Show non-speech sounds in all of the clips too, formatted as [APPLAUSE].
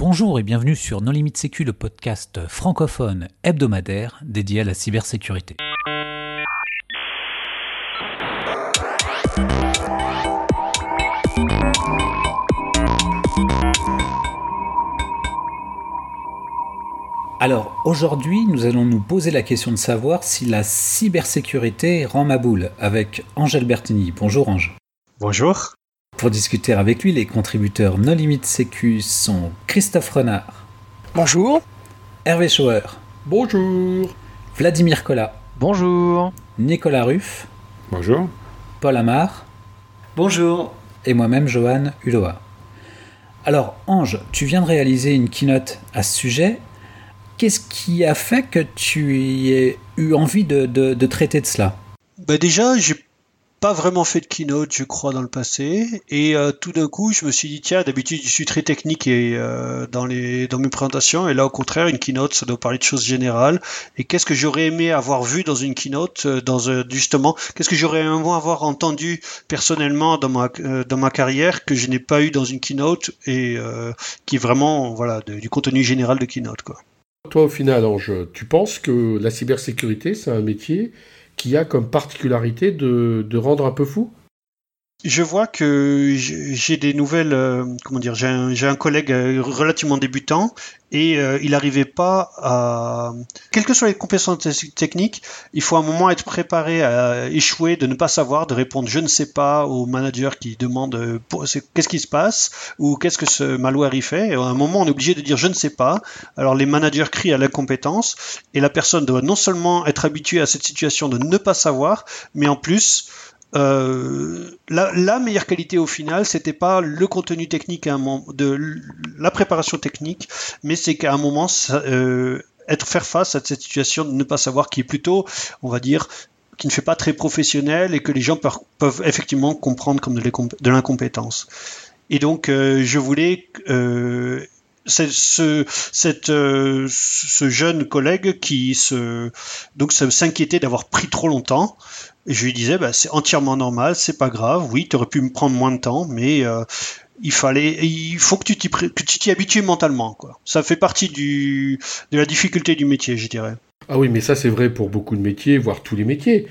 Bonjour et bienvenue sur Non Limite Sécu, le podcast francophone hebdomadaire dédié à la cybersécurité. Alors aujourd'hui, nous allons nous poser la question de savoir si la cybersécurité rend ma boule avec Angèle Bertini. Bonjour Ange. Bonjour. Pour discuter avec lui, les contributeurs No Limite Sécu sont Christophe Renard. Bonjour. Hervé Schauer. Bonjour. Vladimir Collat. Bonjour. Nicolas Ruff. Bonjour. Paul Amar. Bonjour. Et moi-même, Johan Uloa. Alors, Ange, tu viens de réaliser une keynote à ce sujet. Qu'est-ce qui a fait que tu aies eu envie de, de traiter de cela? Bah Déjà, j'ai pas vraiment fait de keynote, je crois, dans le passé. Et euh, tout d'un coup, je me suis dit, tiens, d'habitude, je suis très technique et, euh, dans, les, dans mes présentations. Et là, au contraire, une keynote, ça doit parler de choses générales. Et qu'est-ce que j'aurais aimé avoir vu dans une keynote, euh, dans justement, qu'est-ce que j'aurais aimé avoir entendu personnellement dans ma, carrière que je n'ai pas eu dans une keynote et qui est vraiment, voilà, du contenu général de keynote, quoi. Toi, au final, Ange, tu penses que la cybersécurité, c'est un métier qui a comme particularité de, de rendre un peu fou? Je vois que j'ai des nouvelles, euh, comment dire, j'ai un, collègue euh, relativement débutant et euh, il n'arrivait pas à, quelles que soient les compétences techniques, il faut à un moment être préparé à échouer, de ne pas savoir, de répondre je ne sais pas au manager qui demande qu'est-ce qui se passe ou qu'est-ce que ce malware y fait. Et à un moment, on est obligé de dire je ne sais pas. Alors les managers crient à l'incompétence et la personne doit non seulement être habituée à cette situation de ne pas savoir, mais en plus euh, la, meilleure qualité au final, c'était pas le contenu technique de la préparation technique, mais c'est qu'à un moment, euh, être faire face à cette situation de ne pas savoir qui est plutôt, on va dire, qui ne fait pas très professionnel et que les gens peuvent, effectivement comprendre comme de l'incompétence. Et donc, euh, je voulais ce, ce jeune collègue qui s'inquiétait d'avoir pris trop longtemps et je lui disais, bah, c'est entièrement normal, c'est pas grave. Oui, tu aurais pu me prendre moins de temps, mais euh, il fallait, il faut que tu t'y, que tu t'y habitues mentalement. Quoi. Ça fait partie du, de la difficulté du métier, je dirais. Ah oui, mais ça c'est vrai pour beaucoup de métiers, voire tous les métiers.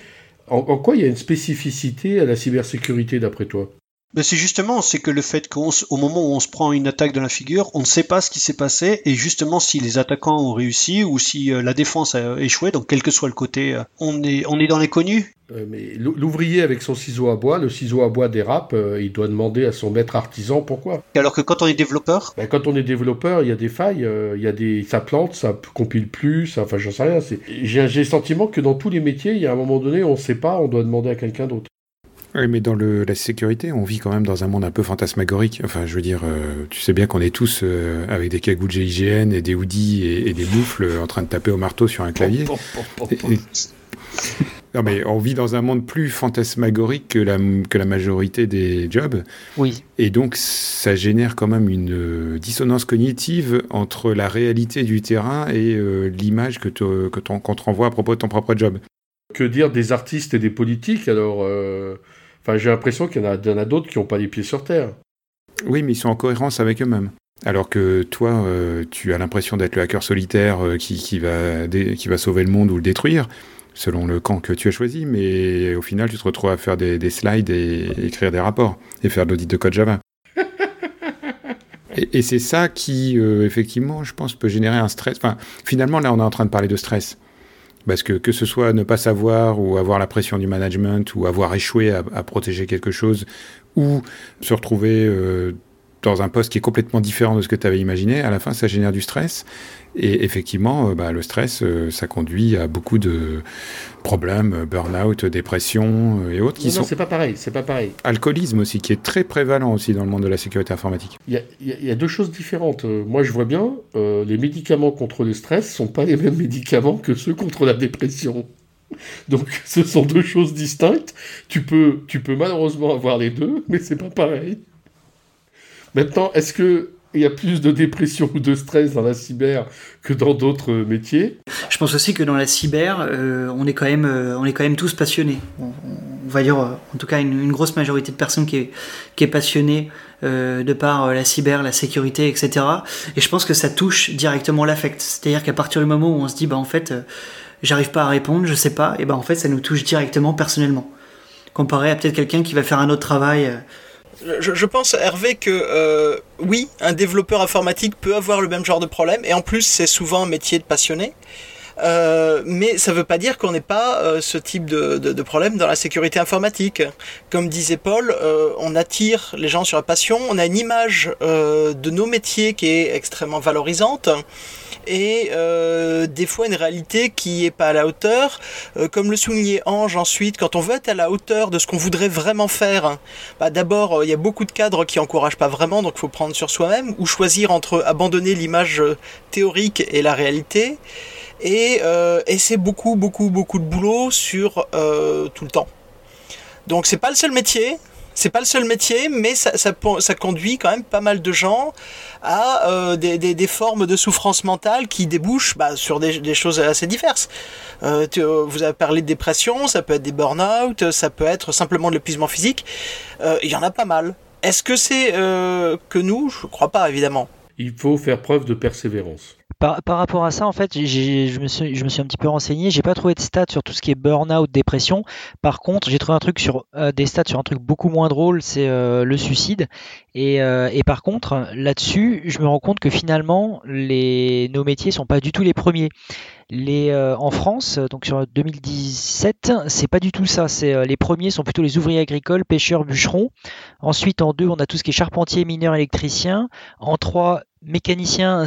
En, quoi il y a une spécificité à la cybersécurité d'après toi? Ben c'est justement, c'est que le fait qu'au moment où on se prend une attaque dans la figure, on ne sait pas ce qui s'est passé et justement si les attaquants ont réussi ou si euh, la défense a échoué, donc quel que soit le côté, euh, on est on est dans l'inconnu. Euh, mais l'ouvrier avec son ciseau à bois, le ciseau à bois dérape, il doit demander à son maître artisan pourquoi. Alors que quand on est développeur? Ben, Quand on est développeur, il y a des failles, il y a des, ça plante, ça compile plus, ça, enfin j'en sais rien. J'ai le sentiment que dans tous les métiers, il y a un moment donné, on ne sait pas, on doit demander à quelqu'un d'autre. Oui, mais dans le, la sécurité, on vit quand même dans un monde un peu fantasmagorique. Enfin, je veux dire, euh, tu sais bien qu'on est tous euh, avec des cagoules GIGN et des hoodies et, des moufles en train de taper au marteau sur un clavier. [LAUGHS] non, mais on vit dans un monde plus fantasmagorique que la, que la majorité des jobs. Oui. Et donc, ça génère quand même une euh, dissonance cognitive entre la réalité du terrain et l'image que, que qu'on te renvoie à propos de ton propre job. Que dire des artistes et des politiques alors Enfin, j'ai l'impression qu'il y en a, d'autres qui n'ont pas les pieds sur terre. Oui, mais ils sont en cohérence avec eux-mêmes. Alors que toi, euh, tu as l'impression d'être le hacker solitaire euh, qui, va qui va sauver le monde ou le détruire, selon le camp que tu as choisi, mais au final, tu te retrouves à faire des, slides et, écrire des rapports et faire de l'audit de code Java. [LAUGHS] et, c'est ça qui, euh, effectivement, je pense, peut générer un stress. Enfin, finalement, là, on est en train de parler de stress. Parce que que ce soit ne pas savoir ou avoir la pression du management ou avoir échoué à, protéger quelque chose ou se retrouver euh, dans un poste qui est complètement différent de ce que tu avais imaginé, à la fin ça génère du stress. Et effectivement, euh, bah, le stress, euh, ça conduit à beaucoup de problèmes, euh, burn-out, dépression et autres. Qui non, sont... c'est pas pareil, c'est pas pareil. Alcoolisme aussi, qui est très prévalent aussi dans le monde de la sécurité informatique. Il y a, deux choses différentes. Moi, je vois bien, les médicaments contre le stress sont pas les mêmes [LAUGHS] médicaments que ceux contre la dépression. [LAUGHS] Donc, ce sont deux choses distinctes. Tu peux, tu peux malheureusement avoir les deux, mais c'est pas pareil. Maintenant, est-ce que il y a plus de dépression ou de stress dans la cyber que dans d'autres métiers? Je pense aussi que dans la cyber, euh, on, est quand même, euh, on est quand même tous passionnés. On, va dire en tout cas une, grosse majorité de personnes qui est, qui est passionnée de par la cyber, la sécurité, etc. Et je pense que ça touche directement l'affect. C'est-à-dire qu'à partir du moment où on se dit, bah en fait, j'arrive pas à répondre, je sais pas, et ben en fait, ça nous touche directement personnellement. Comparé à peut-être quelqu'un qui va faire un autre travail je, pense, Hervé, que euh, oui, un développeur informatique peut avoir le même genre de problème, et en plus, c'est souvent un métier de passionné. Euh, mais ça ne veut pas dire qu'on n'ait pas euh, ce type de, problème dans la sécurité informatique. Comme disait Paul, on attire les gens sur la passion, on a une image de nos métiers qui est extrêmement valorisante et euh, des fois une réalité qui est pas à la hauteur. Euh, comme le soulignait Ange ensuite, quand on veut être à la hauteur de ce qu'on voudrait vraiment faire, bah d'abord euh, il y a beaucoup de cadres qui encouragent pas vraiment, donc il faut prendre sur soi-même ou choisir entre abandonner l'image théorique et la réalité. Et, et c'est beaucoup beaucoup beaucoup de boulot sur tout le temps. Donc c'est pas le seul métier, c'est pas le seul métier, mais ça, conduit quand même pas mal de gens à euh, des, formes de souffrance mentale qui débouchent bah, sur des, des, choses assez diverses. Euh, euh, vous avez parlé de dépression, ça peut être des burn-out, ça peut être simplement de l'épuisement physique. Il y en a pas mal. Est-ce que c'est que nous? Je crois pas, évidemment. Il faut faire preuve de persévérance. Par, rapport à ça, en fait, je, me suis, un petit peu renseigné. J'ai pas trouvé de stats sur tout ce qui est burn-out, dépression. Par contre, j'ai trouvé un truc sur euh, des stats sur un truc beaucoup moins drôle, c'est euh, le suicide. Et, euh, et par contre, là-dessus, je me rends compte que finalement, nos métiers sont pas du tout les premiers. En France, donc sur 2017, c'est pas du tout ça. C'est les premiers sont plutôt les ouvriers agricoles, pêcheurs, bûcherons. Ensuite, en deux, on a tout ce qui est charpentier, mineur, électricien. En trois, mécanicien,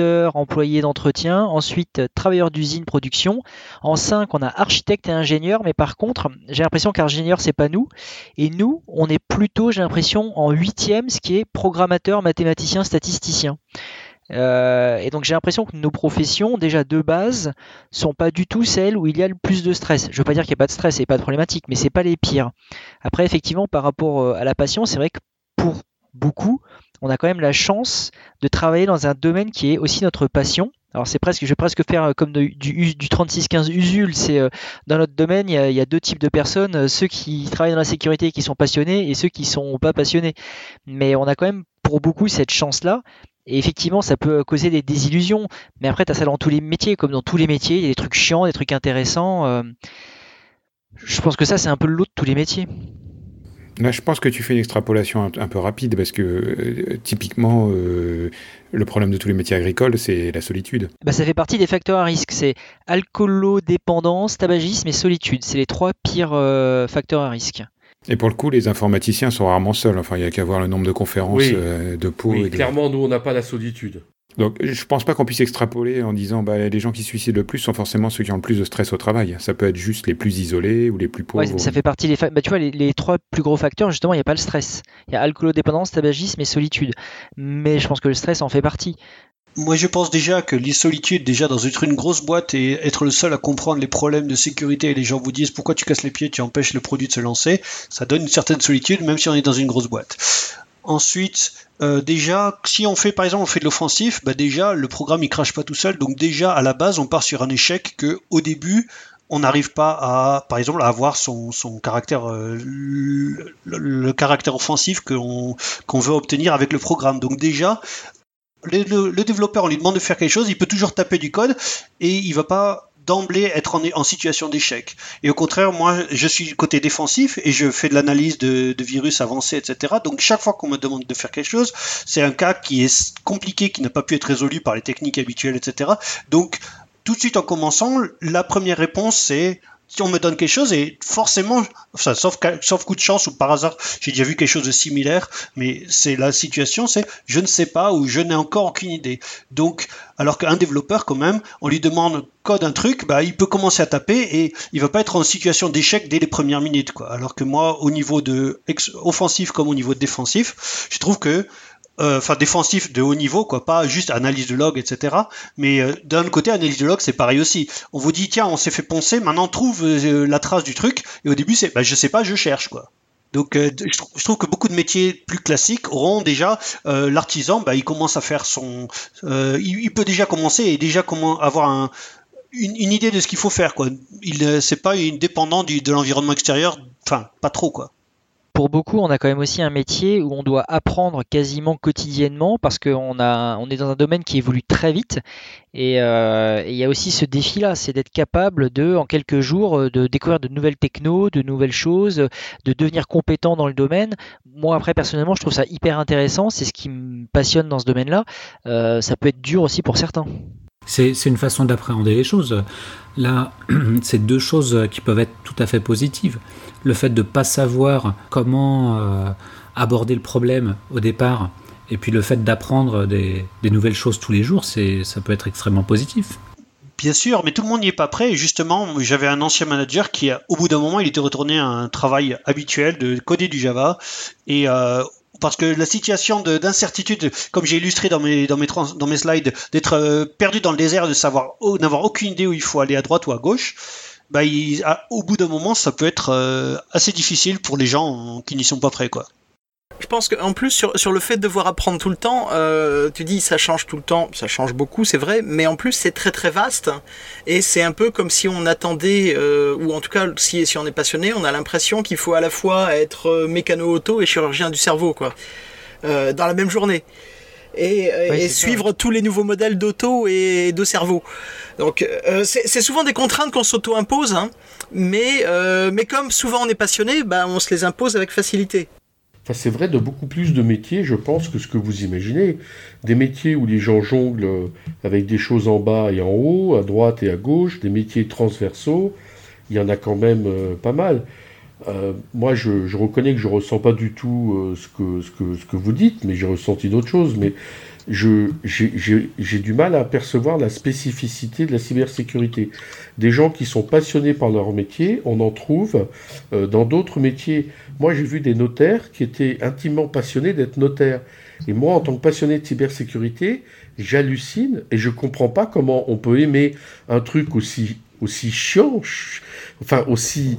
employés d'entretien, ensuite travailleurs d'usine, production. En 5, on a architecte et ingénieur, mais par contre, j'ai l'impression qu'ingénieur, c'est pas nous. Et nous, on est plutôt, j'ai l'impression, en huitième, ce qui est programmateur, mathématicien, statisticien. Euh, et donc j'ai l'impression que nos professions, déjà de base, sont pas du tout celles où il y a le plus de stress. Je veux pas dire qu'il n'y a pas de stress et pas de problématique, mais c'est pas les pires. Après, effectivement, par rapport euh, à la passion, c'est vrai que pour beaucoup, on a quand même la chance de travailler dans un domaine qui est aussi notre passion. Alors c'est presque, je vais presque faire euh, comme du, du, 36-15 usul. Euh, dans notre domaine, il y, a, deux types de personnes euh, ceux qui travaillent dans la sécurité et qui sont passionnés et ceux qui sont pas passionnés. Mais on a quand même pour beaucoup cette chance-là. Et effectivement, ça peut causer des désillusions. Mais après, tu as ça dans tous les métiers, comme dans tous les métiers, il y a des trucs chiants, des trucs intéressants. je pense que ça, c'est un peu le de tous les métiers. Là, je pense que tu fais une extrapolation un, peu rapide parce que euh, typiquement, euh, le problème de tous les métiers agricoles, c'est la solitude. Bah, ça fait partie des facteurs à risque. C'est alcoolodépendance, tabagisme et solitude. C'est les trois pires euh, facteurs à risque. Et pour le coup, les informaticiens sont rarement seuls. Enfin, il n'y a qu'à voir le nombre de conférences de peau. Oui, clairement, nous, on n'a pas la solitude. Donc je pense pas qu'on puisse extrapoler en disant bah, les gens qui se suicident le plus sont forcément ceux qui ont le plus de stress au travail. Ça peut être juste les plus isolés ou les plus pauvres. ça fait partie des bah, tu vois les, trois plus gros facteurs justement il n'y a pas le stress. Il y a alcoolodépendance, tabagisme et solitude. Mais je pense que le stress en fait partie. Moi, je pense déjà que les solitudes, déjà dans être une grosse boîte et être le seul à comprendre les problèmes de sécurité et les gens vous disent pourquoi tu casses les pieds, tu empêches le produit de se lancer, ça donne une certaine solitude, même si on est dans une grosse boîte. Ensuite, euh, déjà, si on fait par exemple on fait de l'offensif, bah déjà le programme il crache pas tout seul. Donc déjà à la base on part sur un échec que au début on n'arrive pas à, par exemple, à avoir son, caractère, euh, le, caractère offensif qu'on veut obtenir avec le programme. Donc déjà, le, le, développeur, on lui demande de faire quelque chose, il peut toujours taper du code et il va pas d'emblée être en, situation d'échec. Et au contraire, moi, je suis côté défensif et je fais de l'analyse de, virus avancés, etc. Donc chaque fois qu'on me demande de faire quelque chose, c'est un cas qui est compliqué, qui n'a pas pu être résolu par les techniques habituelles, etc. Donc tout de suite en commençant, la première réponse c'est si on me donne quelque chose, et forcément, enfin, sauf, coup de chance ou par hasard, j'ai déjà vu quelque chose de similaire, mais c'est la situation, c'est je ne sais pas ou je n'ai encore aucune idée. Donc, alors qu'un développeur, quand même, on lui demande code un truc, bah, il peut commencer à taper et il va pas être en situation d'échec dès les premières minutes, quoi. Alors que moi, au niveau de offensif comme au niveau de défensif, je trouve que euh, enfin défensif de haut niveau, quoi, pas juste analyse de log, etc. Mais euh, d'un côté, analyse de log, c'est pareil aussi. On vous dit tiens, on s'est fait poncer, maintenant trouve euh, la trace du truc. Et au début, c'est bah, je sais pas, je cherche quoi. Donc je, trouve que beaucoup de métiers plus classiques auront déjà l'artisan, bah, il commence à faire son, il, peut déjà commencer et déjà comment avoir un, une, idée de ce qu'il faut faire quoi. Il c'est pas dépendant du, de l'environnement extérieur Enfin, pas trop, quoi pour beaucoup, on a quand même aussi un métier où on doit apprendre quasiment quotidiennement parce qu'on a, on est dans un domaine qui évolue très vite. Et euh, il y a aussi ce défi-là, c'est d'être capable de, en quelques jours, euh, de découvrir de nouvelles technos, de nouvelles choses, de devenir compétent dans le domaine. Moi, après, personnellement, je trouve ça hyper intéressant. C'est ce qui me passionne dans ce domaine-là. Euh, ça peut être dur aussi pour certains. C'est une façon d'appréhender les choses. Là, [CLEARS THROAT] c'est deux choses qui peuvent être tout à fait positives le fait de ne pas savoir comment euh, aborder le problème au départ, et puis le fait d'apprendre des, nouvelles choses tous les jours, c'est, ça peut être extrêmement positif. Bien sûr, mais tout le monde n'y est pas prêt. Justement, j'avais un ancien manager qui, au bout d'un moment, il était retourné à un travail habituel de coder du Java. Et euh, parce que la situation d'incertitude, comme j'ai illustré dans mes, dans mes, dans mes slides, d'être euh, perdu dans le désert, de savoir, n'avoir aucune idée où il faut aller à droite ou à gauche, bah, au bout d'un moment, ça peut être euh, assez difficile pour les gens qui n'y sont pas prêts, quoi. Je pense qu'en plus, sur, sur, le fait de devoir apprendre tout le temps, euh, tu dis ça change tout le temps, ça change beaucoup, c'est vrai, mais en plus c'est très très vaste. Et c'est un peu comme si on attendait, euh, ou en tout cas si, si on est passionné, on a l'impression qu'il faut à la fois être mécano-auto et chirurgien du cerveau, quoi, dans la même journée et, euh, suivre tous les nouveaux modèles d'auto et de cerveau. Donc euh, c'est souvent des contraintes qu'on s'auto-impose, hein, mais, euh, mais comme souvent on est passionné, bah, on se les impose avec facilité. c'est vrai de beaucoup plus de métiers, je pense, que ce que vous imaginez. Des métiers où les gens jonglent avec des choses en bas et en haut, à droite et à gauche, des métiers transversaux, il y en a quand même pas mal. Euh, moi, je, reconnais que je ressens pas du tout euh, ce, que, vous dites, mais j'ai ressenti d'autres choses. Mais j'ai du mal à percevoir la spécificité de la cybersécurité. Des gens qui sont passionnés par leur métier, on en trouve euh, dans d'autres métiers. Moi, j'ai vu des notaires qui étaient intimement passionnés d'être notaires. Et moi, en tant que passionné de cybersécurité, j'hallucine et je comprends pas comment on peut aimer un truc aussi aussi chiant, enfin aussi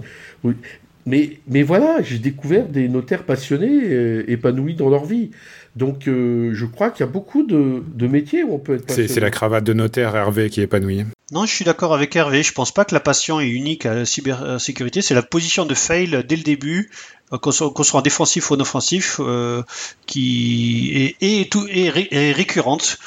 mais, mais voilà, j'ai découvert des notaires passionnés, euh, épanouis dans leur vie. Donc euh, je crois qu'il y a beaucoup de, de, métiers où on peut être passionné. C'est la cravate de notaire Hervé qui est épanouie. Non, je suis d'accord avec Hervé. Je pense pas que la passion est unique à la cybersécurité. C'est la position de fail dès le début, euh, qu'on soit, soit, en défensif ou en offensif, qui est, est, tout, est, récurrente.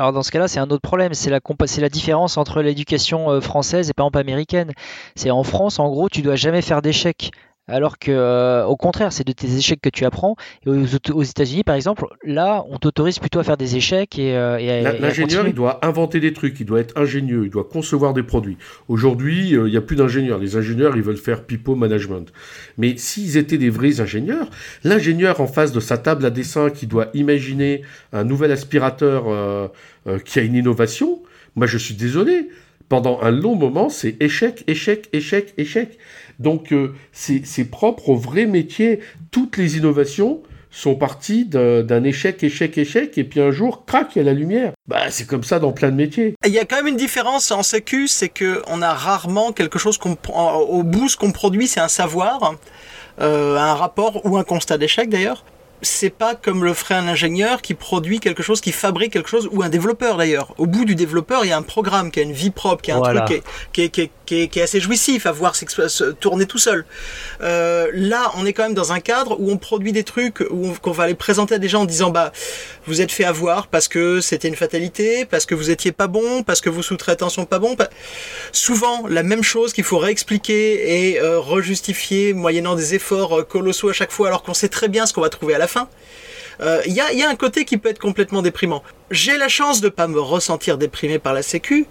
Alors dans ce cas-là, c'est un autre problème, c'est la, différence entre l'éducation euh, française et par exemple américaine. C'est en France, en gros, tu dois jamais faire d'échecs alors que euh, au contraire, c'est de tes échecs que tu apprends. Et aux, États-Unis, par exemple, là, on t'autorise plutôt à faire des échecs et, euh, l'ingénieur, il doit inventer des trucs, il doit être ingénieux, il doit concevoir des produits. Aujourd'hui, euh, il n'y a plus d'ingénieurs. Les ingénieurs, ils veulent faire pipeau management. Mais s'ils étaient des vrais ingénieurs, l'ingénieur en face de sa table à dessin qui doit imaginer un nouvel aspirateur qui a une innovation, moi, je suis désolé. Pendant un long moment, c'est échec, échec, échec, échec. Donc euh, c'est propre au vrai métier. Toutes les innovations sont parties d'un échec, échec, échec, et puis un jour, crac, il y a la lumière. Bah, c'est comme ça dans plein de métiers. Il y a quand même une différence en sécu, c'est que on a rarement quelque chose qu'on au bout ce qu'on produit, c'est un savoir, euh, un rapport ou un constat d'échec d'ailleurs c'est pas comme le ferait un ingénieur qui produit quelque chose, qui fabrique quelque chose, ou un développeur d'ailleurs. Au bout du développeur, il y a un programme qui a une vie propre, qui a un truc qui est, qui, est, qui, est, qui est, assez jouissif à voir se tourner tout seul. Euh, là, on est quand même dans un cadre où on produit des trucs, où qu'on va les présenter à des gens en disant bah vous êtes fait avoir parce que c'était une fatalité, parce que vous étiez pas bon, parce que vos sous-traitants sont pas bons. Souvent la même chose qu'il faut réexpliquer et euh, rejustifier moyennant des efforts euh, colossaux à chaque fois, alors qu'on sait très bien ce qu'on va trouver à la fin. Il euh, y, a, un côté qui peut être complètement déprimant. J'ai la chance de pas me ressentir déprimé par la Sécu,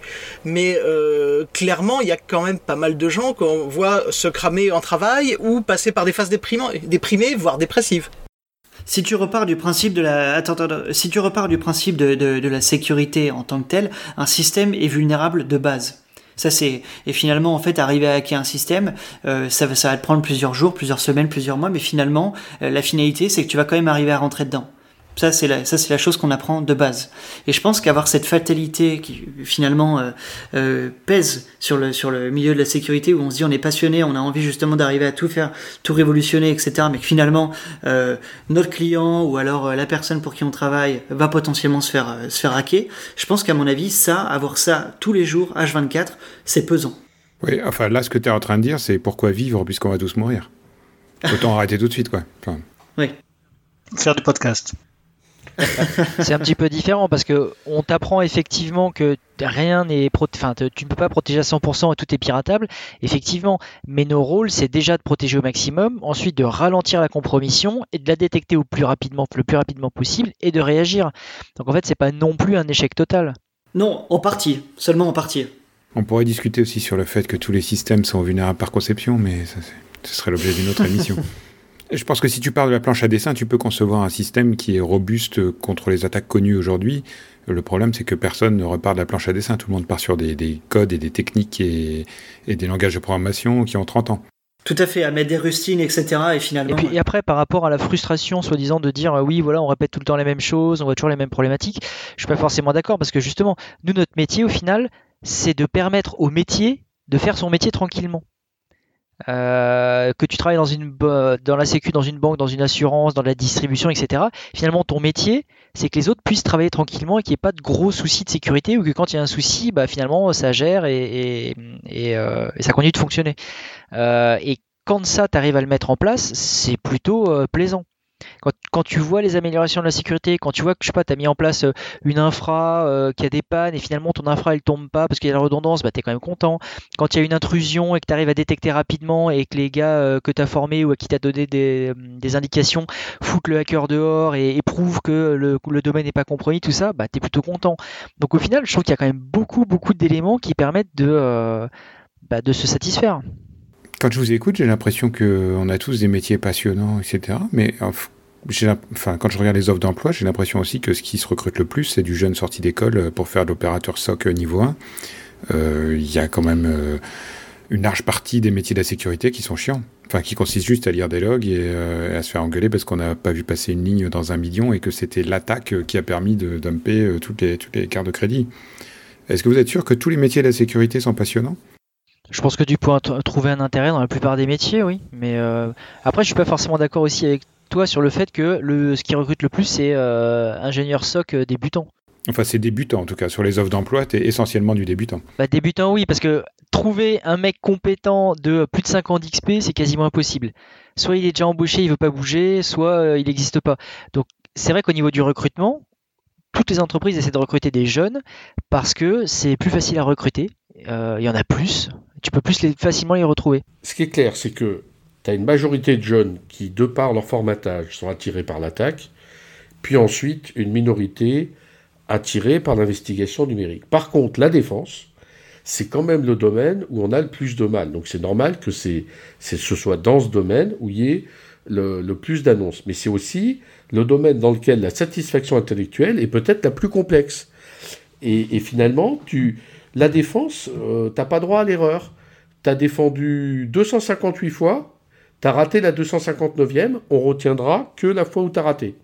mais euh, clairement, il y a quand même pas mal de gens qu'on voit se cramer en travail ou passer par des phases déprimées, voire dépressives. Si tu repars du principe de la, si tu repars du principe de, la sécurité en tant que tel, un système est vulnérable de base. Ça c'est et finalement en fait arriver à hacker un système, euh, ça, ça va te prendre plusieurs jours, plusieurs semaines, plusieurs mois, mais finalement euh, la finalité c'est que tu vas quand même arriver à rentrer dedans. Ça, c'est la, ça, c'est la chose qu'on apprend de base. Et je pense qu'avoir cette fatalité qui finalement euh, euh, pèse sur le, sur le milieu de la sécurité, où on se dit on est passionné, on a envie justement d'arriver à tout faire, tout révolutionner, etc. Mais que finalement, euh, notre client ou alors euh, la personne pour qui on travaille va potentiellement se faire, se faire hacker. Je pense qu'à mon avis, ça, avoir ça tous les jours, H24, c'est pesant. Oui, enfin là, ce que tu es en train de dire, c'est pourquoi vivre puisqu'on va tous mourir. Autant [LAUGHS] arrêter tout de suite, quoi. Enfin, Oui. Faire du podcast. [LAUGHS] C'est un petit peu différent parce que on t'apprend effectivement que rien n'est enfin tu ne peux pas protéger à 100% et tout est piratable effectivement mais nos rôles c'est déjà de protéger au maximum ensuite de ralentir la compromission et de la détecter au plus rapidement le plus rapidement possible et de réagir donc en fait c'est pas non plus un échec total Non, en partie, seulement en partie. on pourrait discuter aussi sur le fait que tous les systèmes sont vulnérables par conception, mais ça, ce serait l'objet d'une autre émission. [LAUGHS] Je pense que si tu pars de la planche à dessin, tu peux concevoir un système qui est robuste contre les attaques connues aujourd'hui. Le problème, c'est que personne ne repart de la planche à dessin. Tout le monde part sur des, des codes et des techniques et, et des langages de programmation qui ont 30 ans. Tout à fait, à mettre des rustines, etc. Et et finalement. puis et après par rapport à la frustration soi-disant de dire euh, oui voilà on répète tout le temps les mêmes choses on voit toujours les mêmes problématiques je suis pas forcément d'accord parce que justement nous notre métier au final c'est de permettre au métier de faire son métier tranquillement Euh, que tu travailles dans une dans la sécu, dans une banque, dans une assurance, dans la distribution, etc. Finalement, ton métier, c'est que les autres puissent travailler tranquillement et qu'il n'y ait pas de gros soucis de sécurité ou que quand il y a un souci, bah, finalement, ça gère et, euh, ça continue de fonctionner. Euh, et quand ça, tu arrives à le mettre en place, c'est plutôt plaisant. Quand, tu vois les améliorations de la sécurité, quand tu vois que je sais pas, tu as mis en place euh, une infra euh, qui a des pannes et finalement ton infra elle tombe pas parce qu'il y a la redondance, bah, tu es quand même content. Quand il y a une intrusion et que tu à détecter rapidement et que les gars euh, que tu as formés ou à qui tu donné des, indications foutent le hacker dehors et, prouvent que le, domaine n'est pas compromis, tout ça, bah, tu es plutôt content. Donc au final, je trouve qu'il y a quand même beaucoup, beaucoup d'éléments qui permettent de, bah, de se satisfaire. Quand je vous écoute, j'ai l'impression qu'on a tous des métiers passionnants, etc. Mais l'imp- enfin, quand je regarde les offres d'emploi, j'ai l'impression aussi que ce qui se recrute le plus, c'est du jeune sorti d'école euh, pour faire de l'opérateur SOC niveau 1. Euh, Il y a quand même euh, une large partie des métiers de la sécurité qui sont chiants. Enfin, qui consistent juste à lire des logs et, euh, à se faire engueuler parce qu'on n'a pas vu passer une ligne dans un million et que c'était l'attaque euh, qui a permis de dumper euh, toutes toutes les cartes de crédit. Est-ce que vous êtes sûr que tous les métiers de la sécurité sont passionnants? Je pense que tu peux trouver un intérêt dans la plupart des métiers, oui. Mais euh, après, je suis pas forcément d'accord aussi avec toi sur le fait que le, ce qui recrute le plus, c'est euh, ingénieur SOC euh, débutant. Enfin, c'est débutant en tout cas. Sur les offres d'emploi, tu es essentiellement du débutant. Bah, débutant, oui, parce que trouver un mec compétent de plus de 5 ans d'XP, c'est quasiment impossible. Soit il est déjà embauché, il veut pas bouger, soit euh, il n'existe pas. Donc, c'est vrai qu'au niveau du recrutement, toutes les entreprises essaient de recruter des jeunes parce que c'est plus facile à recruter. Euh, Il y en a plus. Tu peux plus facilement les retrouver. Ce qui est clair, c'est que tu as une majorité de jeunes qui, de par leur formatage, sont attirés par l'attaque, puis ensuite une minorité attirée par l'investigation numérique. Par contre, la défense, c'est quand même le domaine où on a le plus de mal. Donc c'est normal que c'est, ce soit dans ce domaine où il y ait le, plus d'annonces. Mais c'est aussi le domaine dans lequel la satisfaction intellectuelle est peut-être la plus complexe. Et finalement, tu, la défense, euh, t'as pas droit à l'erreur. T'as défendu 258 fois, t'as raté la 259e, on retiendra que la fois où t'as raté.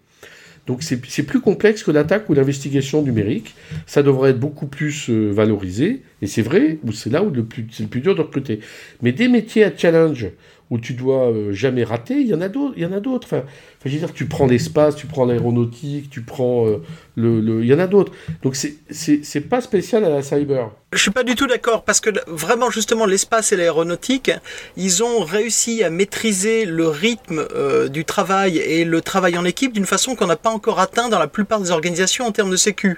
Donc c'est plus complexe que l'attaque ou l'investigation numérique. Ça devrait être beaucoup plus euh, valorisé. Et c'est vrai, c'est là où le plus- c'est le plus dur de recruter. Mais des métiers à challenge où tu dois euh, jamais rater, il y en a d'autres. Y en a d'autres. Enfin, je veux tu prends l'espace, tu prends l'aéronautique, tu prends euh, le, le- il y en a d'autres. Donc c'est c'est c'est pas spécial à la cyber. Je suis pas du tout d'accord parce que vraiment justement l'espace et l'aéronautique, ils ont réussi à maîtriser le rythme euh, du travail et le travail en équipe d'une façon qu'on n'a pas encore atteint dans la plupart des organisations en termes de sécu.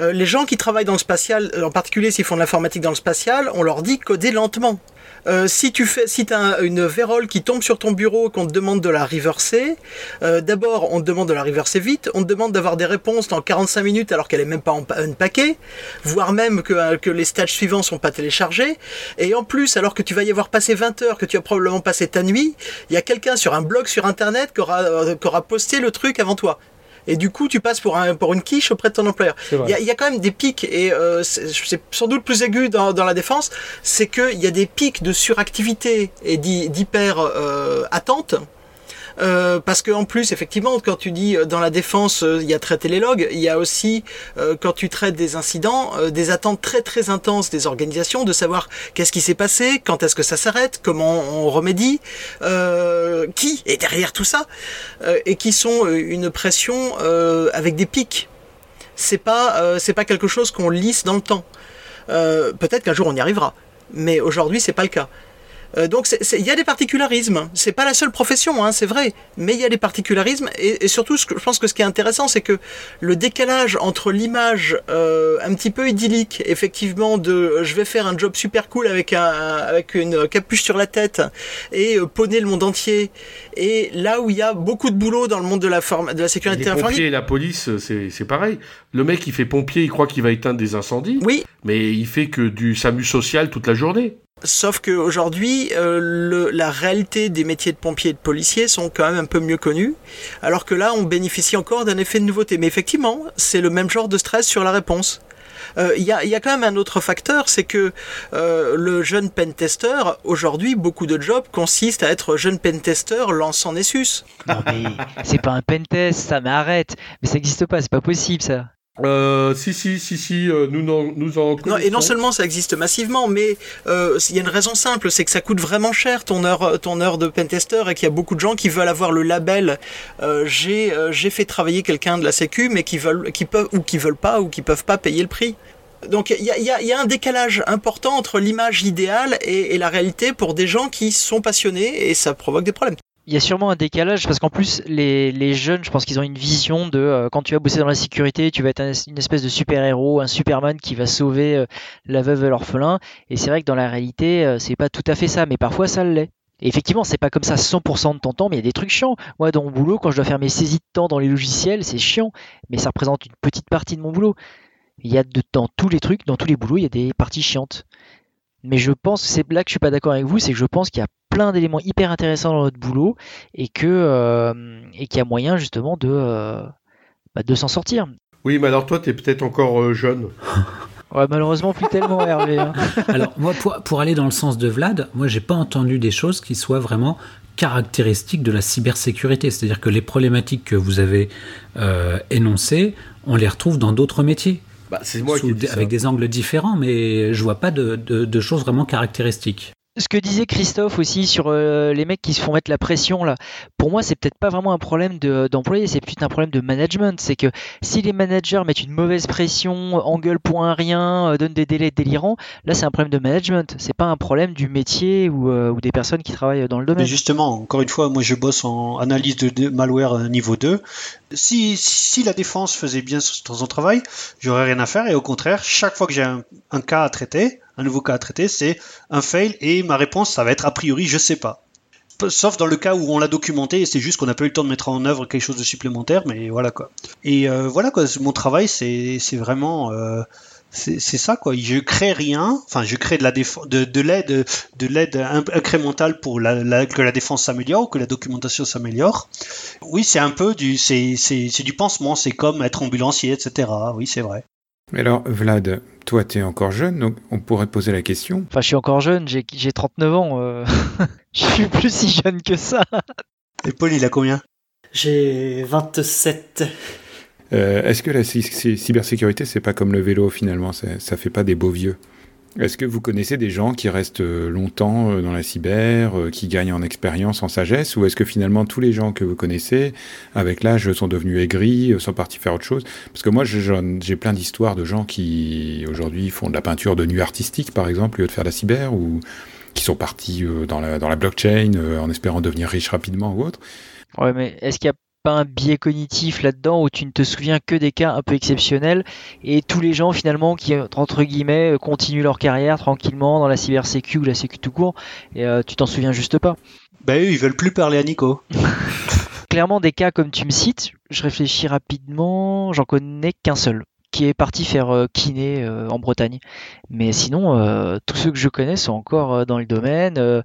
Euh, les gens qui travaillent dans le spatial, euh, en particulier s'ils font de l'informatique dans le spatial, on leur dit coder lentement. Euh, si tu fais, si as une vérole qui tombe sur ton bureau, qu'on te demande de la reverser, d'abord on te demande de la reverser vite, on te demande d'avoir des réponses dans 45 minutes alors qu'elle est même pas en pa- unpackée, voire même que, les stages suivants sont pas téléchargés. Et en plus, alors que tu vas y avoir passé 20 heures, que tu as probablement passé ta nuit, il y a quelqu'un sur un blog sur internet qui aura posté le truc avant toi. Et du coup, tu passes pour, un, pour une quiche auprès de ton employeur. Il y, a, il y a quand même des pics, et euh, c'est sans doute plus aigu dans, dans la défense, c'est qu'il y a des pics de suractivité et d'hy- d'hyper euh, attente. Euh, parce que en plus, effectivement, quand tu dis euh, dans la défense, euh, il y a traité les logs, il y a aussi quand tu traites des incidents, des attentes très très intenses des organisations de savoir qu'est-ce qui s'est passé, quand est-ce que ça s'arrête, comment on remédie, qui est derrière tout ça, et qui sont une pression avec des pics. C'est pas c'est pas quelque chose qu'on lisse dans le temps. Peut-être qu'un jour on y arrivera, mais aujourd'hui c'est pas le cas. Euh, donc il y a des particularismes. C'est pas la seule profession, hein, c'est vrai, mais il y a des particularismes et, surtout, ce que, je pense que ce qui est intéressant, c'est que le décalage entre l'image euh, un petit peu idyllique, effectivement, de euh, je vais faire un job super cool avec un avec une capuche sur la tête et euh, poney le monde entier, et là où il y a beaucoup de boulot dans le monde de la forme, de la sécurité les pompiers et la police, c'est pareil. Le mec, il fait pompier, il croit qu'il va éteindre des incendies. Oui. Mais il fait que du SAMU social toute la journée. Sauf qu'aujourd'hui, euh, la réalité des métiers de pompiers et de policiers sont quand même un peu mieux connus, alors que là, on bénéficie encore d'un effet de nouveauté. Mais effectivement, c'est le même genre de stress sur la réponse. Euh, il y, a, y, a, quand même un autre facteur, c'est que euh, le jeune pentester, aujourd'hui, beaucoup de jobs consistent à être jeune pentester lançant Nessus. Non mais c'est pas un pentest, ça, mais arrête. Mais ça n'existe pas, c'est pas possible ça. Euh, si, si, si, si, euh, nous, en, nous en non, Et non seulement ça existe massivement, mais euh, il y a une raison simple, c'est que ça coûte vraiment cher ton heure, ton heure de pentester et qu'il y a beaucoup de gens qui veulent avoir le label euh, j'ai j'ai fait travailler quelqu'un de la sécu, mais qui veulent, qui peuvent ou qui veulent pas ou qui peuvent pas payer le prix. Donc il y a, y, a, y a, un décalage important entre l'image idéale et, et, la réalité pour des gens qui sont passionnés et ça provoque des problèmes il y a sûrement un décalage parce qu'en plus les, les, jeunes, je pense qu'ils ont une vision de euh, quand tu vas bosser dans la sécurité, tu vas être une espèce de super-héros, un Superman qui va sauver euh, la veuve et l'orphelin. Et c'est vrai que dans la réalité, euh, c'est pas tout à fait ça, mais parfois ça l'est. Et effectivement, c'est pas comme ça 100% de ton temps, mais il y a des trucs chiants. Moi, dans mon boulot, quand je dois faire mes saisies de temps dans les logiciels, c'est chiant, mais ça représente une petite partie de mon boulot. Il y a de, dans tous les trucs, dans tous les boulots, il y a des parties chiantes. Mais je pense, c'est là que je suis pas d'accord avec vous, c'est que je pense qu'il y a plein d'éléments hyper intéressants dans notre boulot et que euh, et qu'il y a moyen justement de euh, bah, de s'en sortir. Oui, mais alors toi, tu es peut-être encore euh, jeune. [LAUGHS] Ouais, malheureusement, plus tellement, Hervé. Hein. [LAUGHS] Alors, moi, pour, pour, aller dans le sens de Vlad, moi, j'ai pas entendu des choses qui soient vraiment caractéristiques de la cybersécurité. C'est-à-dire que les problématiques que vous avez énoncées, on les retrouve dans d'autres métiers. Bah, c'est moi qui Avec des angles différents, mais je vois pas de, de, de choses vraiment caractéristiques ce que disait Christophe aussi sur euh, les mecs qui se font mettre la pression là, pour moi c'est peut-être pas vraiment un problème d'employé, c'est plutôt un problème de management. C'est que si les managers mettent une mauvaise pression, engueulent pour un rien, euh, donnent des délais délirants, là c'est un problème de management. C'est pas un problème du métier ou, euh, ou, des personnes qui travaillent dans le domaine. Mais justement, encore une fois, moi je bosse en analyse de malware niveau 2. Si, si la défense faisait bien son travail, j'aurais rien à faire et au contraire, chaque fois que j'ai un, un cas à traiter, un nouveau cas à traiter, c'est un fail et ma réponse, ça va être a priori, je sais pas. Sauf dans le cas où on l'a documenté et c'est juste qu'on n'a pas eu le temps de mettre en œuvre quelque chose de supplémentaire, mais voilà quoi. Et euh, voilà quoi, mon travail, c'est vraiment. Euh, c'est ça quoi. Je crée rien. Enfin, je crée de la de, de l'aide, de l'aide incrémentale pour la, que la défense s'améliore, que la documentation s'améliore. Oui, c'est un peu du, du pansement. C'est comme être ambulancier, etc. Oui, c'est vrai. Mais alors, Vlad, toi, tu es encore jeune, donc on pourrait te poser la question. Enfin, je suis encore jeune, j'ai 39 ans. Euh... [LAUGHS] je suis plus si jeune que ça. Et Paul, il a combien? J'ai 27. Euh, Est-ce que la cybersécurité, c'est pas comme le vélo finalement? Ça fait pas des beaux vieux est-ce que vous connaissez des gens qui restent euh, longtemps euh, dans la cyber, euh, qui gagnent en expérience, en sagesse, ou est-ce que finalement tous les gens que vous connaissez, avec l'âge, sont devenus aigris, sont partis faire autre chose? Parce que moi, j'ai plein d'histoires de gens qui aujourd'hui font de la peinture de nuit artistique, par exemple, au lieu de faire de la cyber, ou qui sont partis dans la, dans la blockchain en espérant devenir riches rapidement ou autre. Ouais, mais est-ce qu'il y a pas un biais cognitif là-dedans où tu ne te souviens que des cas un peu exceptionnels et tous les gens finalement qui entre guillemets continuent leur carrière tranquillement dans la cybersécu ou la sécu tout court et euh, tu t'en souviens juste pas. Bah eux ils veulent plus parler à Nico. [LAUGHS] [LAUGHS] Clairement des cas comme tu me cites, je réfléchis rapidement, j'en connais qu'un seul qui est parti faire euh, kiné euh, en Bretagne. Mais sinon, tous ceux que je connais sont encore dans le domaine,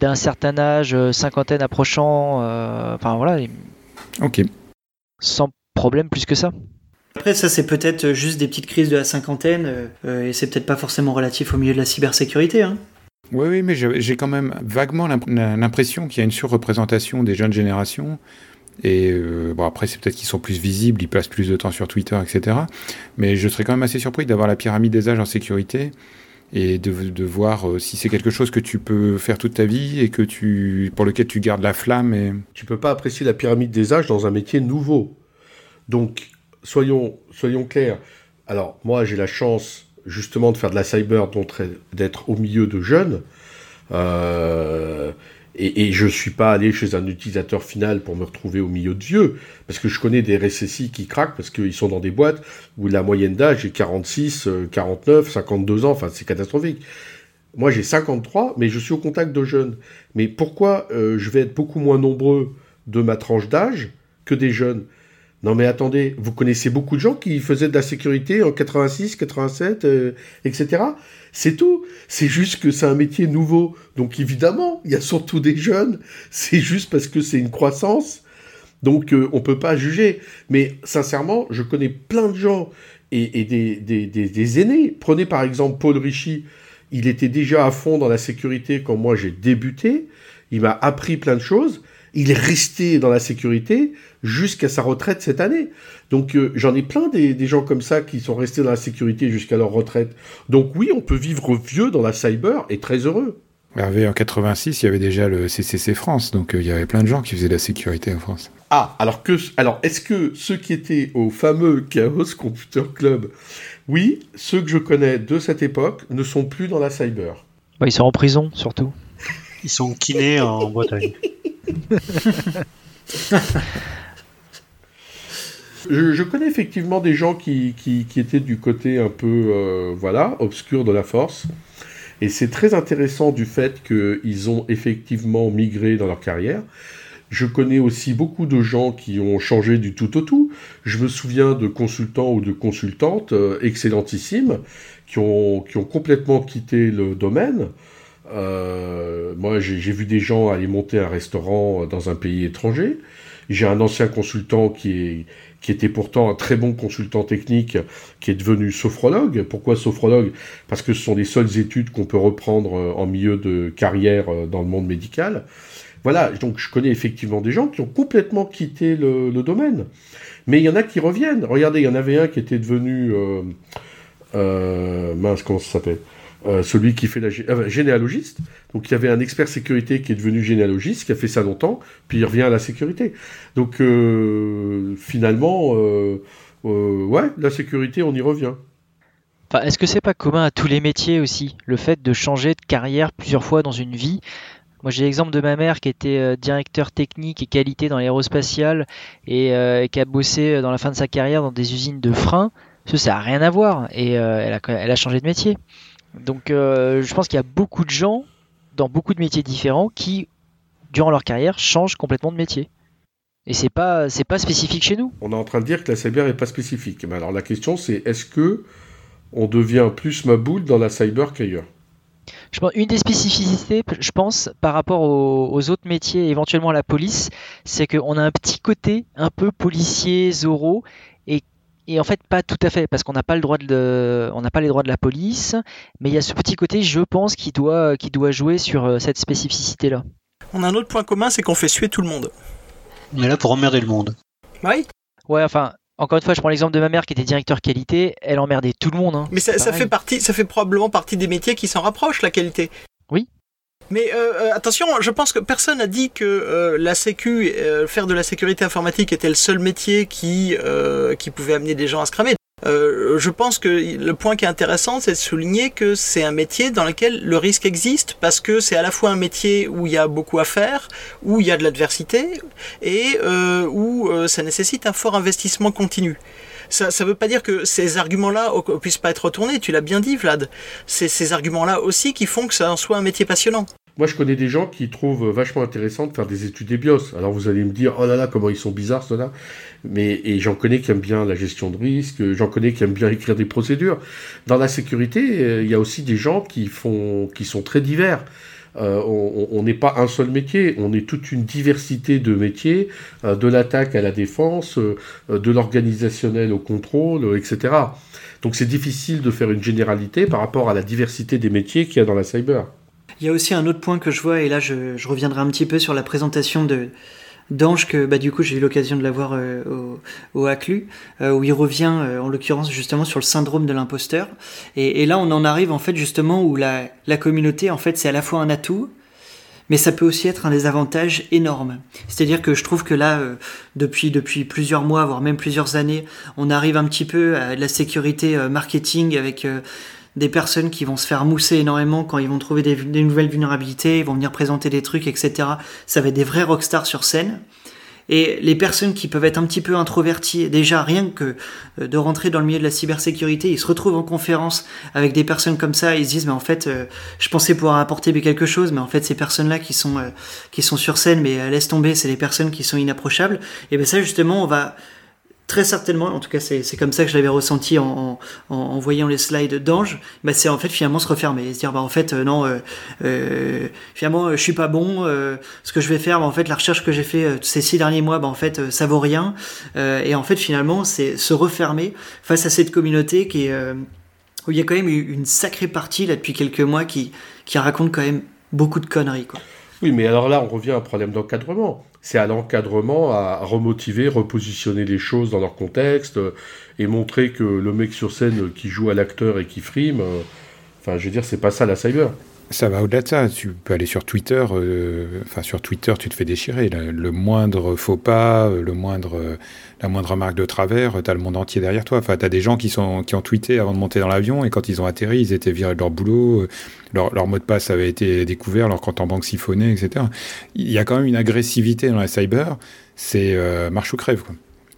d'un certain âge, cinquantaine approchant. Enfin voilà, Ok. Sans problème plus que ça. Après, ça, c'est peut-être juste des petites crises de la cinquantaine, euh, et c'est peut-être pas forcément relatif au milieu de la cybersécurité. Hein. Oui, oui, mais j'ai quand même vaguement l'impression qu'il y a une surreprésentation des jeunes générations. Et euh, bon, après, c'est peut-être qu'ils sont plus visibles, ils passent plus de temps sur Twitter, etc. Mais je serais quand même assez surpris d'avoir la pyramide des âges en sécurité et de, voir euh, si c'est quelque chose que tu peux faire toute ta vie et que tu, pour lequel tu gardes la flamme. Et... Tu peux pas apprécier la pyramide des âges dans un métier nouveau. Donc, soyons, soyons clairs. Alors, moi, j'ai la chance justement de faire de la cyber, d'être au milieu de jeunes. Euh, et, je suis pas allé chez un utilisateur final pour me retrouver au milieu de vieux, parce que je connais des RSSI qui craquent parce qu'ils sont dans des boîtes où la moyenne d'âge est 46, 49, 52 ans, enfin c'est catastrophique. Moi j'ai 53, mais je suis au contact de jeunes. Mais pourquoi euh, je vais être beaucoup moins nombreux de ma tranche d'âge que des jeunes? Non mais attendez, vous connaissez beaucoup de gens qui faisaient de la sécurité en 86, 87, euh, etc. C'est tout. C'est juste que c'est un métier nouveau. Donc évidemment, il y a surtout des jeunes. C'est juste parce que c'est une croissance. Donc euh, on peut pas juger. Mais sincèrement, je connais plein de gens et, des, des, des, aînés. Prenez par exemple Paul Ricci. Il était déjà à fond dans la sécurité quand moi j'ai débuté. Il m'a appris plein de choses il est resté dans la sécurité jusqu'à sa retraite cette année. Donc euh, j'en ai plein des, gens comme ça qui sont restés dans la sécurité jusqu'à leur retraite. Donc oui, on peut vivre vieux dans la cyber et très heureux. Hervé, en 86, il y avait déjà le CCC France, donc euh, il y avait plein de gens qui faisaient de la sécurité en France. Ah, alors que, alors est-ce que ceux qui étaient au fameux Chaos Computer Club, oui, ceux que je connais de cette époque ne sont plus dans la cyber. Bah, ils sont en prison surtout. Ils sont kinés en Bretagne. [LAUGHS] je, connais effectivement des gens qui, étaient du côté un peu, euh, voilà, obscur de la force. Et c'est très intéressant du fait qu'ils ont effectivement migré dans leur carrière. Je connais aussi beaucoup de gens qui ont changé du tout au tout. Je me souviens de consultants ou de consultantes euh, excellentissimes qui ont, qui ont complètement quitté le domaine euh, moi, j'ai vu des gens aller monter un restaurant dans un pays étranger. J'ai un ancien consultant qui, est, qui était pourtant un très bon consultant technique, qui est devenu sophrologue. Pourquoi sophrologue? Parce que ce sont les seules études qu'on peut reprendre euh, en milieu de carrière euh, dans le monde médical. Voilà, donc je connais effectivement des gens qui ont complètement quitté le, domaine. Mais il y en a qui reviennent. Regardez, il y en avait un qui était devenu... Euh, mince, comment ça s'appelle? Euh, celui qui fait la euh, généalogiste. Donc il y avait un expert sécurité qui est devenu généalogiste, qui a fait ça longtemps, puis il revient à la sécurité. Donc euh, finalement, ouais, la sécurité, on y revient. Est-ce que c'est pas commun à tous les métiers aussi, le fait de changer de carrière plusieurs fois dans une vie? Moi, j'ai l'exemple de ma mère qui était directeur technique et qualité dans l'aérospatiale et qui a bossé dans la fin de sa carrière dans des usines de freins. Ça, ça n'a rien à voir et elle a changé de métier. Donc euh, je pense qu'il y a beaucoup de gens dans beaucoup de métiers différents qui, durant leur carrière, changent complètement de métier. Et c'est pas c'est pas spécifique chez nous. On est en train de dire que la cyber est pas spécifique. Mais alors la question c'est est-ce que on devient plus ma boule dans la cyber qu'ailleurs? Je pense, une des spécificités, je pense, par rapport aux, aux autres métiers, éventuellement à la police, c'est qu'on a un petit côté un peu policier, Zorro, et en fait, pas tout à fait, parce qu'on n'a pas le droit de, on n'a pas les droits de la police, mais il y a ce petit côté, je pense, qui doit, qui doit jouer sur euh, cette spécificité-là. On a un autre point commun, c'est qu'on fait suer tout le monde. On est là pour emmerder le monde. Oui. Ouais, enfin, encore une fois, je prends l'exemple de ma mère qui était directeur qualité, elle emmerdait tout le monde. Hein. Mais ça, ça, fait partie, ça fait probablement partie des métiers qui s'en rapprochent, la qualité. Oui. Mais euh, euh, attention, je pense que personne n'a dit que euh, la sécu, faire de la sécurité informatique était le seul métier qui, qui pouvait amener des gens à se cramer. je pense que le point qui est intéressant, c'est de souligner que c'est un métier dans lequel le risque existe parce que c'est à la fois un métier où il y a beaucoup à faire, où il y a de l'adversité et où ça nécessite un fort investissement continu ça ne veut pas dire que ces arguments-là ne puissent pas être retournés, tu l'as bien dit Vlad. C'est ces arguments-là aussi qui font que ça en soit un métier passionnant. Moi, je connais des gens qui trouvent vachement intéressant de faire des études des BIOS. Alors, vous allez me dire, oh là là, comment ils sont bizarres, ceux-là. Mais, et j'en connais qui aiment bien la gestion de risque, j'en connais qui aiment bien écrire des procédures. Dans la sécurité, euh, il y a aussi des gens qui font, qui sont très divers. Euh, on n'est pas un seul métier, on est toute une diversité de métiers, euh, de l'attaque à la défense, euh, de l'organisationnel au contrôle, etc. Donc c'est difficile de faire une généralité par rapport à la diversité des métiers qu'il y a dans la cyber. Il y a aussi un autre point que je vois, et là je, je reviendrai un petit peu sur la présentation de, d'Ange que bah, du coup j'ai eu l'occasion de l'avoir euh, au, au Haclu, euh, où il revient euh, en l'occurrence justement sur le syndrome de l'imposteur. Et, là on en arrive en fait justement où la, la communauté en fait c'est à la fois un atout, mais ça peut aussi être un désavantage énorme. C'est-à-dire que je trouve que là, depuis, depuis plusieurs mois, voire même plusieurs années, on arrive un petit peu à la sécurité marketing avec des personnes qui vont se faire mousser énormément quand ils vont trouver des, nouvelles vulnérabilités, ils vont venir présenter des trucs, etc. Ça va être des vrais rockstars sur scène. Et les personnes qui peuvent être un petit peu introverties, déjà rien que euh, de rentrer dans le milieu de la cybersécurité, ils se retrouvent en conférence avec des personnes comme ça, ils se disent mais en fait euh, je pensais pouvoir apporter quelque chose, mais en fait ces personnes-là qui sont euh, qui sont sur scène, mais laisse tomber, c'est des personnes qui sont inapprochables. Et ben ça justement on va très certainement, en tout cas c'est comme ça que je l'avais ressenti en, en, en, voyant les slides d'Ange, bah c'est en fait finalement se refermer, se dire bah en fait euh, non, euh, euh, finalement je suis pas bon, euh, ce que je vais faire, bah, en fait la recherche que j'ai fait euh, ces six derniers mois, bah en fait ça vaut rien, et en fait finalement c'est se refermer face à cette communauté qui est où il y a quand même une sacrée partie là depuis quelques mois qui qui raconte quand même beaucoup de conneries quoi. Oui, mais alors là on revient à un problème d'encadrement c'est à l'encadrement à remotiver, repositionner les choses dans leur contexte euh, et montrer que le mec sur scène qui joue à l'acteur et qui frime, euh, enfin, je veux dire, c'est pas ça la cyber. Ça va au-delà de ça. Tu peux aller sur Twitter. Euh, enfin, sur Twitter, tu te fais déchirer. Le, moindre faux pas, le moindre, la moindre remarque de travers, tu as le monde entier derrière toi. Enfin, tu as des gens qui, sont, qui ont tweeté avant de monter dans l'avion et quand ils ont atterri, ils étaient virés de leur boulot. Leur, leur mot de passe avait été découvert, leur compte en banque siphonné, etc. Il y a quand même une agressivité dans la cyber. C'est euh, marche ou crève. Quoi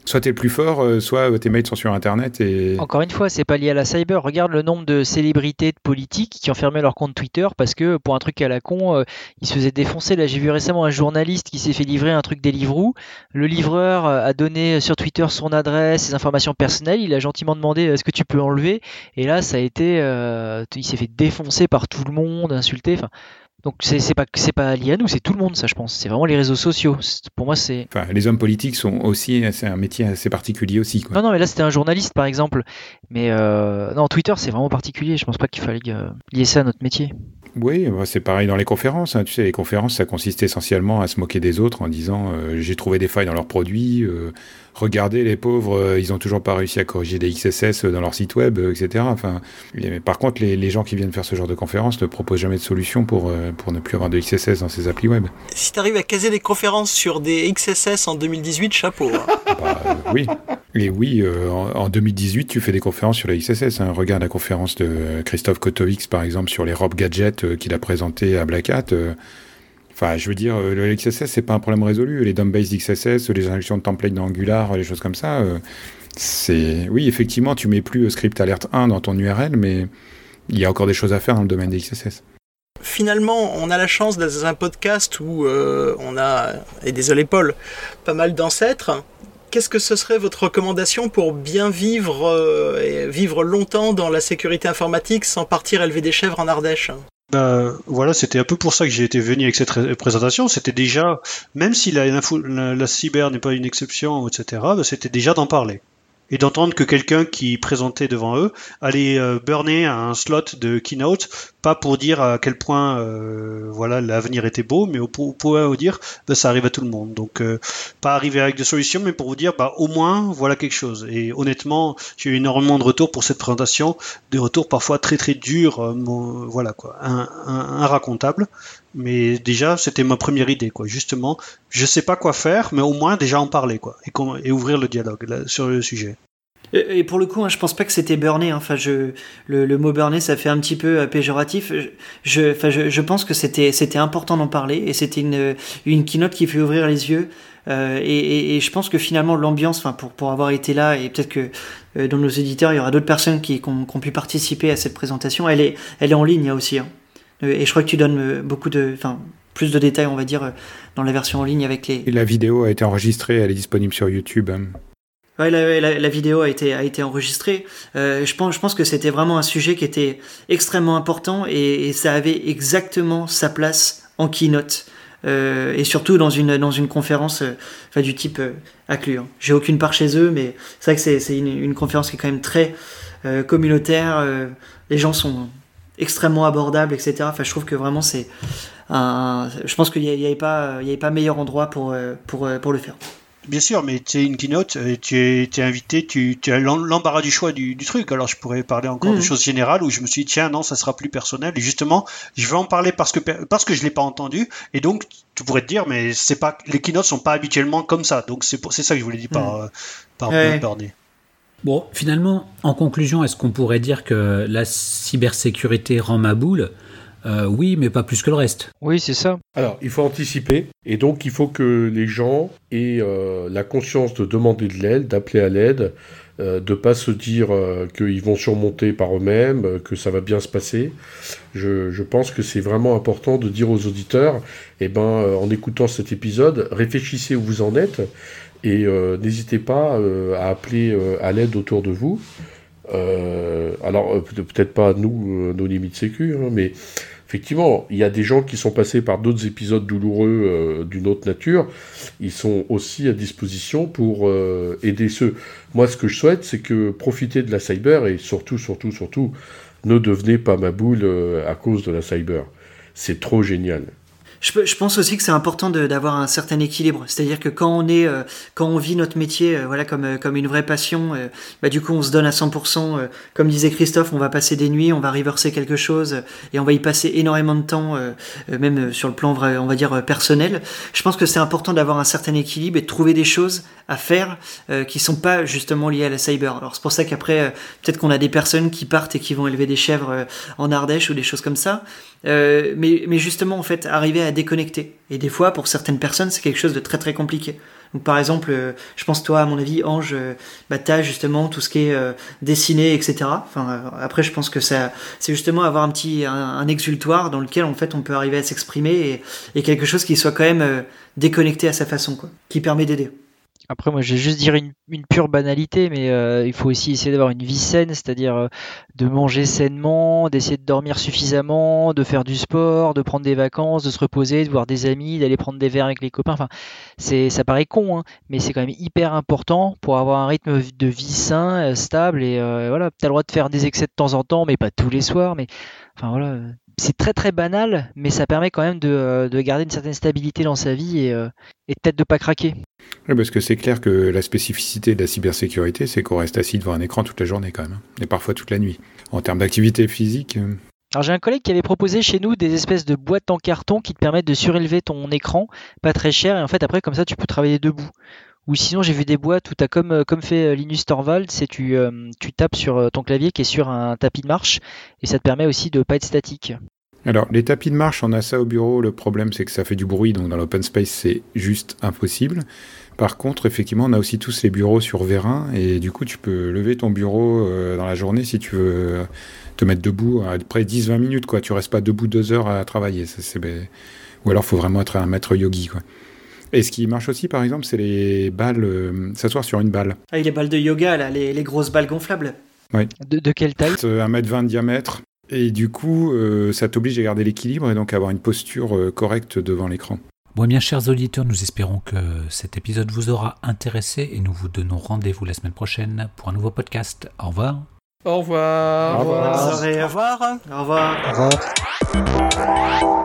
soit tu es le plus fort, euh, soit tes mails sont sur Internet. Et... Encore une fois, c'est pas lié à la cyber. Regarde le nombre de célébrités de politiques qui ont fermé leur compte Twitter parce que pour un truc à la con, euh, ils se faisaient défoncer. Là, j'ai vu récemment un journaliste qui s'est fait livrer un truc Deliveroo. Le livreur euh, a donné sur Twitter son adresse, ses informations personnelles. Il a gentiment demandé est-ce que tu peux enlever? Et là, ça a été, euh, il s'est fait défoncer par tout le monde, insulté. Enfin, donc c'est pas c'est pas lié à nous, c'est tout le monde ça je pense. C'est vraiment les réseaux sociaux. Pour moi c'est. Enfin, les hommes politiques sont aussi c'est un métier assez particulier aussi. Quoi. Non non mais là c'était un journaliste par exemple. Mais euh, non Twitter c'est vraiment particulier. Je pense pas qu'il fallait euh, lier ça à notre métier. Oui, bah, c'est pareil dans les conférences. Hein. Tu sais, les conférences, ça consiste essentiellement à se moquer des autres en disant euh, j'ai trouvé des failles dans leurs produits. Euh, regardez, les pauvres, euh, ils ont toujours pas réussi à corriger des XSS dans leur site web, euh, etc. Enfin, mais par contre, les, les, gens qui viennent faire ce genre de conférences ne proposent jamais de solution pour, euh, pour ne plus avoir de XSS dans ces applis web. Si tu arrives à caser des conférences sur des XSS en 2018, chapeau. Hein. bah, oui. Et oui, en, en, 2018, tu fais des conférences sur les XSS. Hein. Regarde la conférence de Christophe Kotowicz, par exemple, sur les robes gadgets qu'il a présenté à Black Hat. Enfin, je veux dire, le XSS, c'est pas un problème résolu. Les DOM-based XSS, les injections de templates dans Angular, les choses comme ça, euh, c'est... Oui, effectivement, tu mets plus Script Alert 1 dans ton URL, mais il y a encore des choses à faire dans le domaine des XSS. Finalement, on a la chance d'être dans un podcast où euh, on a, et désolé Paul, pas mal d'ancêtres. Qu'est-ce que ce serait votre recommandation pour bien vivre euh, et vivre longtemps dans la sécurité informatique sans partir élever des chèvres en Ardèche? Bah, voilà, c'était un peu pour ça que j'ai été venu avec cette présentation. C'était déjà, même si la, cyber n'est pas une exception, etc., bah, c'était déjà d'en parler et d'entendre que quelqu'un qui présentait devant eux allait euh, burner un slot de keynote, pas pour dire à quel point euh, voilà l'avenir était beau, mais au, point où dire bah, ça arrive à tout le monde. Donc euh, pas arriver avec des solutions, mais pour vous dire bah au moins voilà quelque chose. Et honnêtement, j'ai eu énormément de retours pour cette présentation, des retours parfois très très durs, euh, voilà quoi, un, un, racontable. Mais déjà, c'était ma première idée, quoi. Justement, je sais pas quoi faire, mais au moins déjà en parler, quoi, et, ouvrir le dialogue sur le sujet. Et pour le coup, hein, je pense pas que c'était burné. Hein. Enfin, le, mot burné, ça fait un petit peu euh, péjoratif. Je, enfin, je, pense que c'était, important d'en parler et c'était une, une keynote qui fait ouvrir les yeux. Euh, et, et, je pense que finalement l'ambiance, enfin pour, pour avoir été là et peut-être que euh, dans nos éditeurs il y aura d'autres personnes qui, ont, pu participer à cette présentation, elle est, elle est en ligne aussi. Hein. Et je crois que tu donnes beaucoup de, enfin plus de détails, on va dire, dans la version en ligne avec les. Et la vidéo a été enregistrée, elle est disponible sur YouTube. Hein. Ouais, la, la, la, vidéo a été, a été enregistrée. Euh, je, pense, je pense que c'était vraiment un sujet qui était extrêmement important et, et ça avait exactement sa place en keynote. Euh, et surtout dans une, dans une conférence euh, enfin, du type euh, Acclure. Hein. J'ai aucune part chez eux, mais c'est vrai que c'est une, une, conférence qui est quand même très euh, communautaire. Euh, les gens sont extrêmement abordables, etc. Enfin, je trouve que vraiment c'est un. Je pense qu'il n'y avait, pas, il y avait pas meilleur endroit pour, pour, pour le faire. Bien sûr, mais tu es une keynote, tu es, es, invité, tu, tu as l'embarras du choix du, du, truc. Alors je pourrais parler encore mmh. de choses générales où je me suis dit, tiens, non, ça sera plus personnel. Et justement, je vais en parler parce que, parce que je l'ai pas entendu. Et donc, tu pourrais te dire, mais c'est pas, les keynotes sont pas habituellement comme ça. Donc c'est ça que je voulais dire par, mmh. par ouais. burné. Bon, finalement, en conclusion, est-ce qu'on pourrait dire que la cybersécurité rend ma boule? Euh, oui, mais pas plus que le reste. Oui, c'est ça. Alors, il faut anticiper, et donc il faut que les gens aient euh, la conscience de demander de l'aide, d'appeler à l'aide, euh, de pas se dire euh, qu'ils vont surmonter par eux-mêmes, que ça va bien se passer. Je, je pense que c'est vraiment important de dire aux auditeurs, eh ben, euh, en écoutant cet épisode, réfléchissez où vous en êtes et euh, n'hésitez pas euh, à appeler euh, à l'aide autour de vous. Alors peut- peut-être pas nous, nos limites sécu, hein, mais effectivement, il y a des gens qui sont passés par d'autres épisodes douloureux d'une autre nature. Ils sont aussi à disposition pour aider ceux. Moi, ce que je souhaite, c'est que profitez de la cyber et surtout, surtout, surtout, ne devenez pas ma boule à cause de la cyber. C'est trop génial. Je, pense aussi que c'est important d'avoir un certain équilibre. C'est-à-dire que quand on est, euh, quand on vit notre métier, euh, voilà, comme euh, comme une vraie passion, bah du coup on se donne à 100%. euh, comme disait Christophe, on va passer des nuits, on va reverser quelque chose et on va y passer énormément de temps, même sur le plan on va dire personnel. Je pense que c'est important d'avoir un certain équilibre et de trouver des choses à faire qui sont pas justement liées à la cyber. Alors c'est pour ça qu'après peut-être qu'on a des personnes qui partent et qui vont élever des chèvres en Ardèche ou des choses comme ça. Mais justement, en fait, arriver à déconnecter. Et des fois, pour certaines personnes, c'est quelque chose de très très compliqué. Donc, par exemple, euh, je pense toi, à mon avis, Ange, euh, bah, t'as justement tout ce qui est euh, dessiné, etc. Enfin, euh, après, je pense que ça, c'est justement avoir un petit, un, exultoire dans lequel en fait on peut arriver à s'exprimer et, et quelque chose qui soit quand même déconnecté à sa façon, quoi, qui permet d'aider. Après, moi, je vais juste dire une, une pure banalité, mais euh, il faut aussi essayer d'avoir une vie saine, c'est-à-dire euh, de manger sainement, d'essayer de dormir suffisamment, de faire du sport, de prendre des vacances, de se reposer, de voir des amis, d'aller prendre des verres avec les copains. Enfin, c'est, ça paraît con, hein, mais c'est quand même hyper important pour avoir un rythme de vie sain, euh, stable, et euh, voilà, t'as le droit de faire des excès de temps en temps, mais pas tous les soirs, mais enfin voilà. C'est très très banal, mais ça permet quand même de, euh, de garder une certaine stabilité dans sa vie et, euh, et peut-être de pas craquer. Oui, parce que c'est clair que la spécificité de la cybersécurité, c'est qu'on reste assis devant un écran toute la journée quand même, hein, et parfois toute la nuit. En termes d'activité physique, euh, Alors j'ai un collègue qui avait proposé chez nous des espèces de boîtes en carton qui te permettent de surélever ton écran, pas très cher, et en fait après comme ça tu peux travailler debout. Ou sinon j'ai vu des boîtes où tu as comme, euh, comme fait euh, Linus Torvald, c'est tu, euh, tu tapes sur ton clavier qui est sur un tapis de marche, et ça te permet aussi de pas être statique. Alors, les tapis de marche, on a ça au bureau. Le problème, c'est que ça fait du bruit, donc dans l'open space, c'est juste impossible. Par contre, effectivement, on a aussi tous les bureaux sur vérin, et du coup, tu peux lever ton bureau dans la journée si tu veux te mettre debout à près 10-20 minutes, quoi. Tu restes pas debout deux heures à travailler. Ça, ben, Ou alors, faut vraiment être un maître yogi, quoi. Et ce qui marche aussi, par exemple, c'est les balles, euh, s'asseoir sur une balle. Avec les balles de yoga, là, les, les grosses balles gonflables. De, de quelle taille Euh, 1m20 de diamètre. Et du coup, euh, ça t'oblige à garder l'équilibre et donc à avoir une posture euh, correcte devant l'écran. Bon, eh bien, chers auditeurs, nous espérons que cet épisode vous aura intéressé et nous vous donnons rendez-vous la semaine prochaine pour un nouveau podcast. Au revoir. Au revoir. Au revoir. Au revoir. Au revoir.